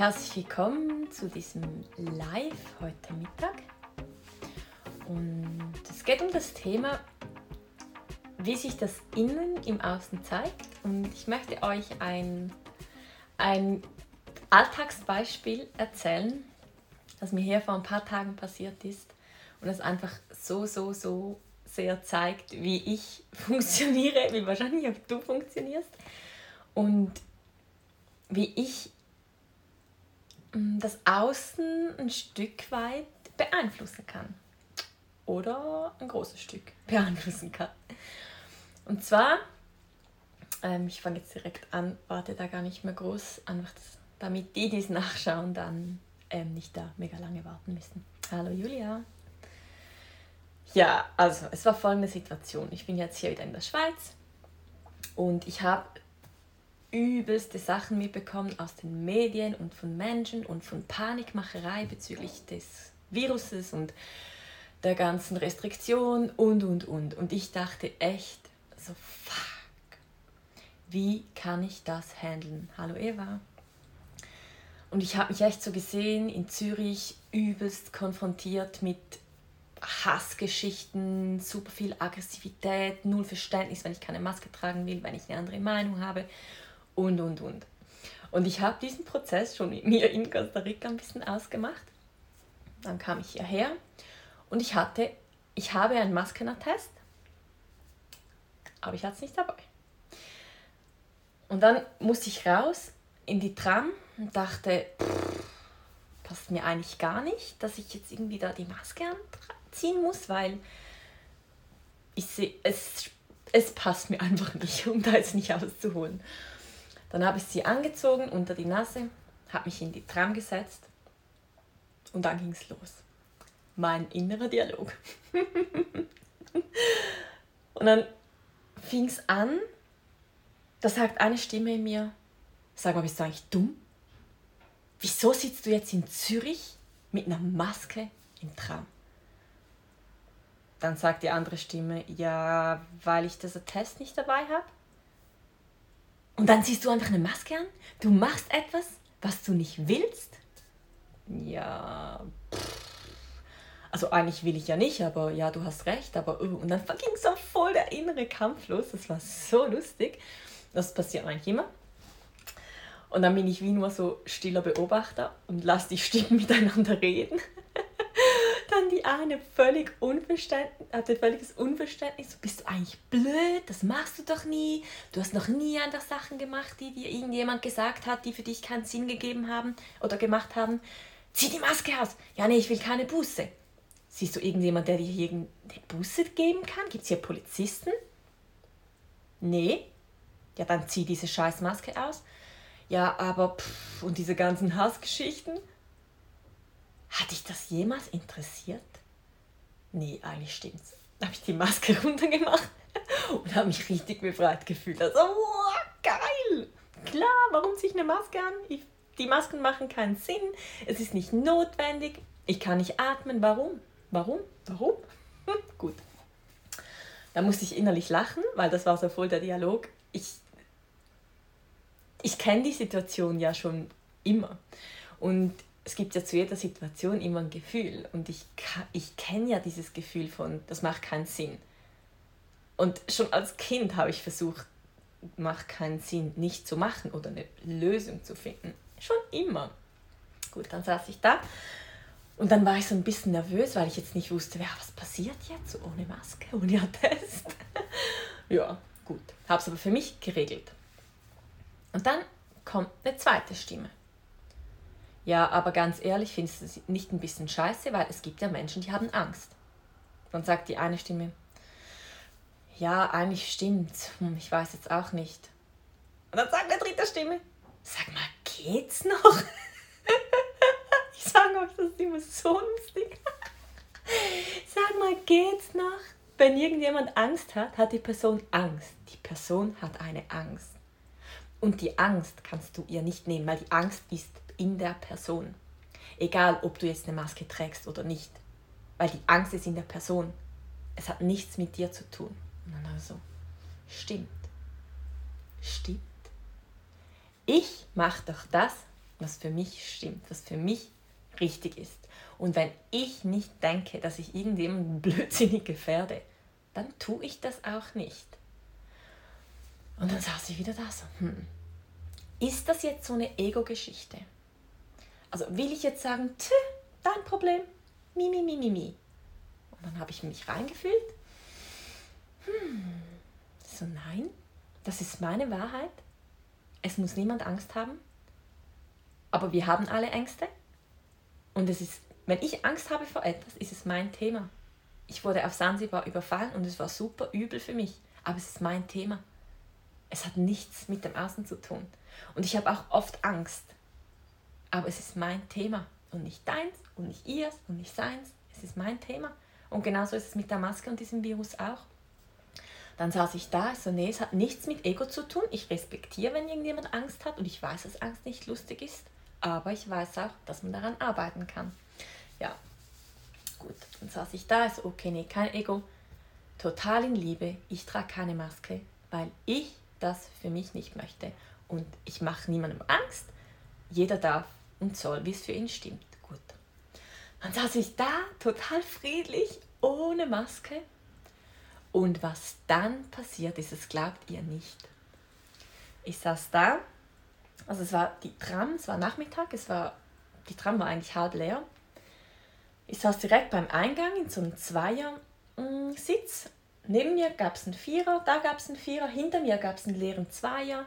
Herzlich willkommen zu diesem Live heute Mittag. Und es geht um das Thema, wie sich das Innen im Außen zeigt. Und ich möchte euch ein, ein Alltagsbeispiel erzählen, das mir hier vor ein paar Tagen passiert ist und das einfach so, so, so sehr zeigt, wie ich funktioniere, wie wahrscheinlich auch du funktionierst und wie ich das Außen ein Stück weit beeinflussen kann oder ein großes Stück beeinflussen kann. Und zwar, ähm, ich fange jetzt direkt an, warte da gar nicht mehr groß, einfach das, damit die, die es nachschauen, dann ähm, nicht da mega lange warten müssen. Hallo Julia. Ja, also es war folgende Situation. Ich bin jetzt hier wieder in der Schweiz und ich habe übelste Sachen mitbekommen aus den Medien und von Menschen und von Panikmacherei bezüglich des Viruses und der ganzen Restriktion und und und. Und ich dachte echt so, fuck, wie kann ich das handeln? Hallo Eva. Und ich habe mich echt so gesehen in Zürich übelst konfrontiert mit Hassgeschichten, super viel Aggressivität, null Verständnis, wenn ich keine Maske tragen will, wenn ich eine andere Meinung habe und, und, und. Und ich habe diesen Prozess schon mit mir in Costa Rica ein bisschen ausgemacht. Dann kam ich hierher und ich hatte, ich habe einen Maskenattest, aber ich hatte es nicht dabei. Und dann musste ich raus in die Tram und dachte, pff, passt mir eigentlich gar nicht, dass ich jetzt irgendwie da die Maske anziehen muss, weil ich sehe, es, es passt mir einfach nicht, um da jetzt nicht auszuholen. Dann habe ich sie angezogen unter die Nase, habe mich in die Tram gesetzt und dann ging es los. Mein innerer Dialog. und dann fing es an, da sagt eine Stimme in mir, sag mal, bist du eigentlich dumm? Wieso sitzt du jetzt in Zürich mit einer Maske im Tram? Dann sagt die andere Stimme, ja, weil ich das Test nicht dabei habe. Und dann ziehst du einfach eine Maske an. Du machst etwas, was du nicht willst. Ja, also eigentlich will ich ja nicht, aber ja, du hast recht. Aber uh, und dann ging so voll der innere Kampf los. Das war so lustig. Das passiert eigentlich immer. Und dann bin ich wie nur so stiller Beobachter und lasse die Stimmen miteinander reden eine völlig unverständlich, hatte völliges Unverständnis. Bist du eigentlich blöd? Das machst du doch nie. Du hast noch nie andere Sachen gemacht, die dir irgendjemand gesagt hat, die für dich keinen Sinn gegeben haben oder gemacht haben. Zieh die Maske aus. Ja, nee, ich will keine Buße. Siehst du irgendjemand, der dir hier eine Buße geben kann? Gibt es hier Polizisten? Nee. Ja, dann zieh diese scheiß Maske aus. Ja, aber pff, und diese ganzen Hassgeschichten? Hat dich das jemals interessiert? Nee, eigentlich stimmt's. Da habe ich die Maske runtergemacht und habe mich richtig befreit gefühlt. Also, wow, geil! Klar, warum ziehe ich eine Maske an? Ich, die Masken machen keinen Sinn. Es ist nicht notwendig. Ich kann nicht atmen. Warum? Warum? Warum? Gut. Da musste ich innerlich lachen, weil das war so voll der Dialog. Ich, ich kenne die Situation ja schon immer. Und es gibt ja zu jeder Situation immer ein Gefühl und ich, ich kenne ja dieses Gefühl von, das macht keinen Sinn. Und schon als Kind habe ich versucht, macht keinen Sinn, nicht zu machen oder eine Lösung zu finden. Schon immer. Gut, dann saß ich da und dann war ich so ein bisschen nervös, weil ich jetzt nicht wusste, ja, was passiert jetzt ohne Maske, ohne Attest. ja, gut. Habe es aber für mich geregelt. Und dann kommt eine zweite Stimme. Ja, aber ganz ehrlich, findest du es nicht ein bisschen scheiße, weil es gibt ja Menschen, die haben Angst. Dann sagt die eine Stimme, ja, eigentlich stimmt's. Hm, ich weiß jetzt auch nicht. Und dann sagt eine dritte Stimme, sag mal, geht's noch? ich sage euch, das ist immer so lustig. sag mal, geht's noch? Wenn irgendjemand Angst hat, hat die Person Angst. Die Person hat eine Angst. Und die Angst kannst du ihr nicht nehmen, weil die Angst ist in der Person. Egal, ob du jetzt eine Maske trägst oder nicht. Weil die Angst ist in der Person. Es hat nichts mit dir zu tun. Und dann also, stimmt. Stimmt. Ich mache doch das, was für mich stimmt, was für mich richtig ist. Und wenn ich nicht denke, dass ich irgendjemanden blödsinnig gefährde, dann tue ich das auch nicht. Und dann saß ich wieder da so, hm, ist das jetzt so eine Ego-Geschichte? Also will ich jetzt sagen, dein Problem, mi, mi, mi, mi, mi. Und dann habe ich mich reingefühlt. Hm, so nein, das ist meine Wahrheit. Es muss niemand Angst haben. Aber wir haben alle Ängste. Und es ist, wenn ich Angst habe vor etwas, ist es mein Thema. Ich wurde auf Sansibar überfallen und es war super übel für mich. Aber es ist mein Thema. Es hat nichts mit dem Außen zu tun. Und ich habe auch oft Angst. Aber es ist mein Thema und nicht deins und nicht ihrs und nicht seins. Es ist mein Thema. Und genauso ist es mit der Maske und diesem Virus auch. Dann saß ich da, so, nee, es hat nichts mit Ego zu tun. Ich respektiere, wenn irgendjemand Angst hat und ich weiß, dass Angst nicht lustig ist. Aber ich weiß auch, dass man daran arbeiten kann. Ja, gut. Dann saß ich da, so, okay, nee, kein Ego. Total in Liebe. Ich trage keine Maske, weil ich das für mich nicht möchte. Und ich mache niemandem Angst. Jeder darf und soll, wie es für ihn stimmt. Gut. Dann saß ich da, total friedlich, ohne Maske. Und was dann passiert ist, das glaubt ihr nicht. Ich saß da, also es war die Tram, es war Nachmittag, es war, die Tram war eigentlich halb leer. Ich saß direkt beim Eingang in so einem Zweier-Sitz Neben mir gab es einen Vierer, da gab es einen Vierer, hinter mir gab es einen leeren Zweier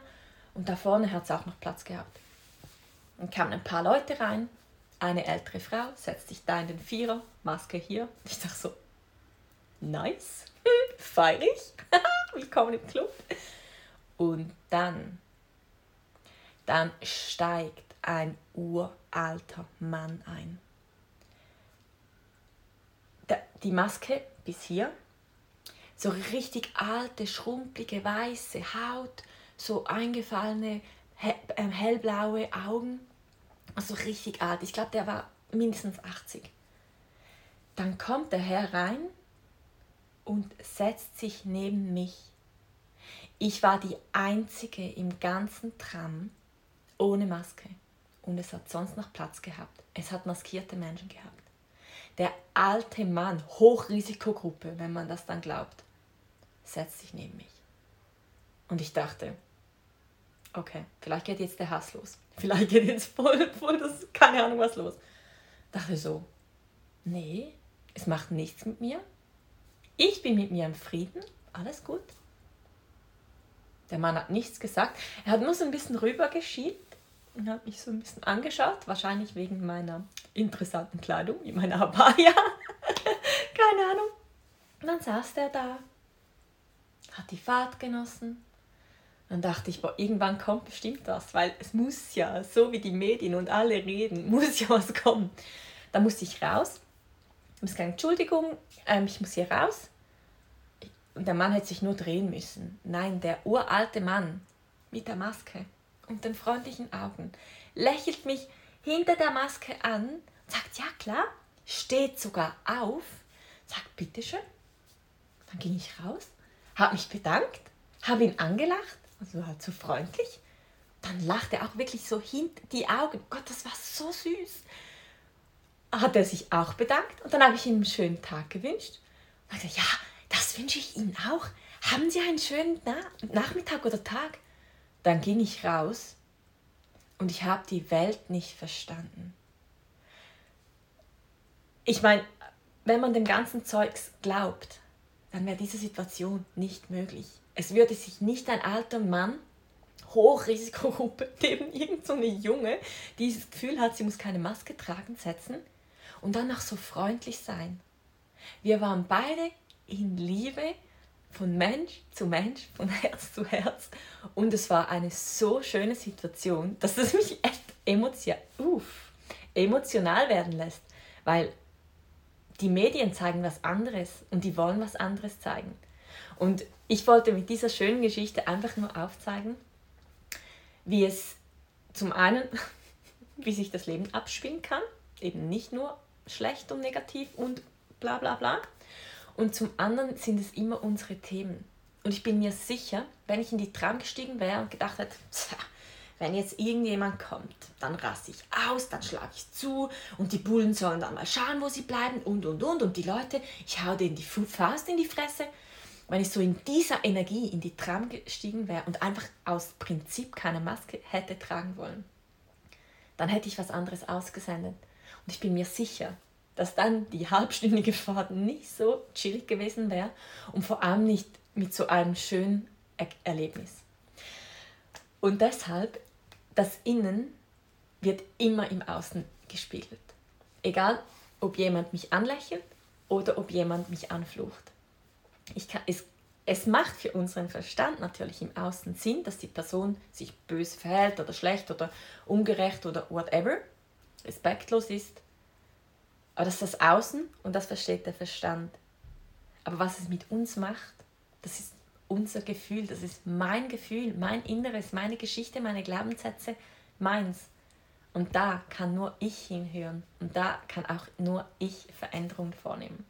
und da vorne hat es auch noch Platz gehabt. Dann kamen ein paar Leute rein, eine ältere Frau setzt sich da in den Vierer, Maske hier. Ich dachte so, nice, feirig, willkommen im Club. Und dann, dann steigt ein uralter Mann ein. Die Maske bis hier, so richtig alte, schrumpelige, weiße Haut, so eingefallene, hellblaue Augen. Also richtig alt. Ich glaube, der war mindestens 80. Dann kommt der Herr rein und setzt sich neben mich. Ich war die einzige im ganzen Tram ohne Maske und es hat sonst noch Platz gehabt. Es hat maskierte Menschen gehabt. Der alte Mann, Hochrisikogruppe, wenn man das dann glaubt, setzt sich neben mich. Und ich dachte, okay, vielleicht geht jetzt der Hass los. Vielleicht geht jetzt voll, voll das, keine Ahnung was los. Dachte so, nee, es macht nichts mit mir. Ich bin mit mir im Frieden, alles gut. Der Mann hat nichts gesagt. Er hat nur so ein bisschen rübergeschielt und hat mich so ein bisschen angeschaut, wahrscheinlich wegen meiner interessanten Kleidung, wie meine Abaya. Keine Ahnung. Und dann saß der da, hat die Fahrt genossen. Dann dachte ich, boah, irgendwann kommt bestimmt was, weil es muss ja, so wie die Medien und alle reden, muss ja was kommen. Da musste ich raus. Ich muss sagen, Entschuldigung, ähm, ich muss hier raus. Und der Mann hätte sich nur drehen müssen. Nein, der uralte Mann mit der Maske und den freundlichen Augen lächelt mich hinter der Maske an, sagt, ja klar, steht sogar auf, sagt, bitteschön. Dann ging ich raus, habe mich bedankt, habe ihn angelacht, also halt so freundlich. Dann lacht er auch wirklich so hinter die Augen. Gott, das war so süß. Hat er sich auch bedankt und dann habe ich ihm einen schönen Tag gewünscht. Und gesagt, ja, das wünsche ich Ihnen auch. Haben Sie einen schönen Na Nachmittag oder Tag? Dann ging ich raus und ich habe die Welt nicht verstanden. Ich meine, wenn man dem ganzen Zeugs glaubt, dann wäre diese Situation nicht möglich. Es würde sich nicht ein alter Mann, Hochrisikogruppe, neben irgendeine so Junge, die das Gefühl hat, sie muss keine Maske tragen, setzen und dann noch so freundlich sein. Wir waren beide in Liebe von Mensch zu Mensch, von Herz zu Herz. Und es war eine so schöne Situation, dass es mich echt emotion uff, emotional werden lässt. Weil die Medien zeigen was anderes und die wollen was anderes zeigen. Und ich wollte mit dieser schönen Geschichte einfach nur aufzeigen, wie es zum einen, wie sich das Leben abspielen kann, eben nicht nur schlecht und negativ und bla bla bla. Und zum anderen sind es immer unsere Themen. Und ich bin mir sicher, wenn ich in die Tram gestiegen wäre und gedacht hätte, wenn jetzt irgendjemand kommt, dann raste ich aus, dann schlage ich zu und die Bullen sollen dann mal schauen, wo sie bleiben und und und und die Leute, ich hau denen die Faust in die Fresse. Wenn ich so in dieser Energie in die Tram gestiegen wäre und einfach aus Prinzip keine Maske hätte tragen wollen, dann hätte ich was anderes ausgesendet. Und ich bin mir sicher, dass dann die halbstündige Fahrt nicht so chillig gewesen wäre und vor allem nicht mit so einem schönen er Erlebnis. Und deshalb, das Innen wird immer im Außen gespiegelt. Egal, ob jemand mich anlächelt oder ob jemand mich anflucht. Ich kann, es, es macht für unseren Verstand natürlich im Außen Sinn, dass die Person sich böse verhält oder schlecht oder ungerecht oder whatever, respektlos ist. Aber das ist das Außen und das versteht der Verstand. Aber was es mit uns macht, das ist unser Gefühl, das ist mein Gefühl, mein Inneres, meine Geschichte, meine Glaubenssätze, meins. Und da kann nur ich hinhören und da kann auch nur ich Veränderungen vornehmen.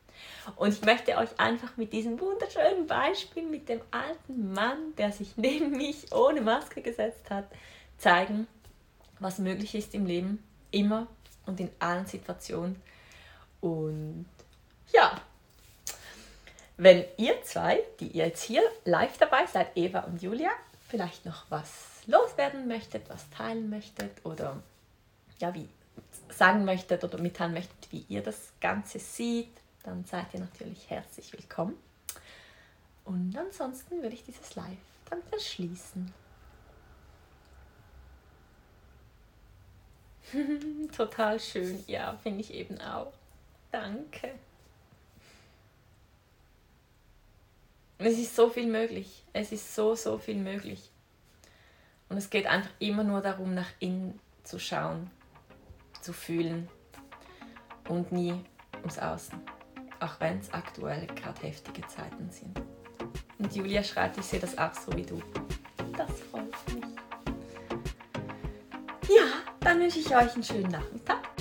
Und ich möchte euch einfach mit diesem wunderschönen Beispiel mit dem alten Mann, der sich neben mich ohne Maske gesetzt hat, zeigen, was möglich ist im Leben, immer und in allen Situationen. Und ja, wenn ihr zwei, die ihr jetzt hier live dabei seid, Eva und Julia, vielleicht noch was loswerden möchtet, was teilen möchtet oder ja, wie sagen möchtet oder mitteilen möchtet, wie ihr das Ganze seht, dann seid ihr natürlich herzlich willkommen. Und ansonsten würde ich dieses Live dann verschließen. Total schön, ja, finde ich eben auch. Danke. Es ist so viel möglich. Es ist so, so viel möglich. Und es geht einfach immer nur darum, nach innen zu schauen, zu fühlen und nie ums Außen. Auch wenn es aktuell gerade heftige Zeiten sind. Und Julia schreibt, ich sehe das auch so wie du. Das freut mich. Ja, dann wünsche ich euch einen schönen Nachmittag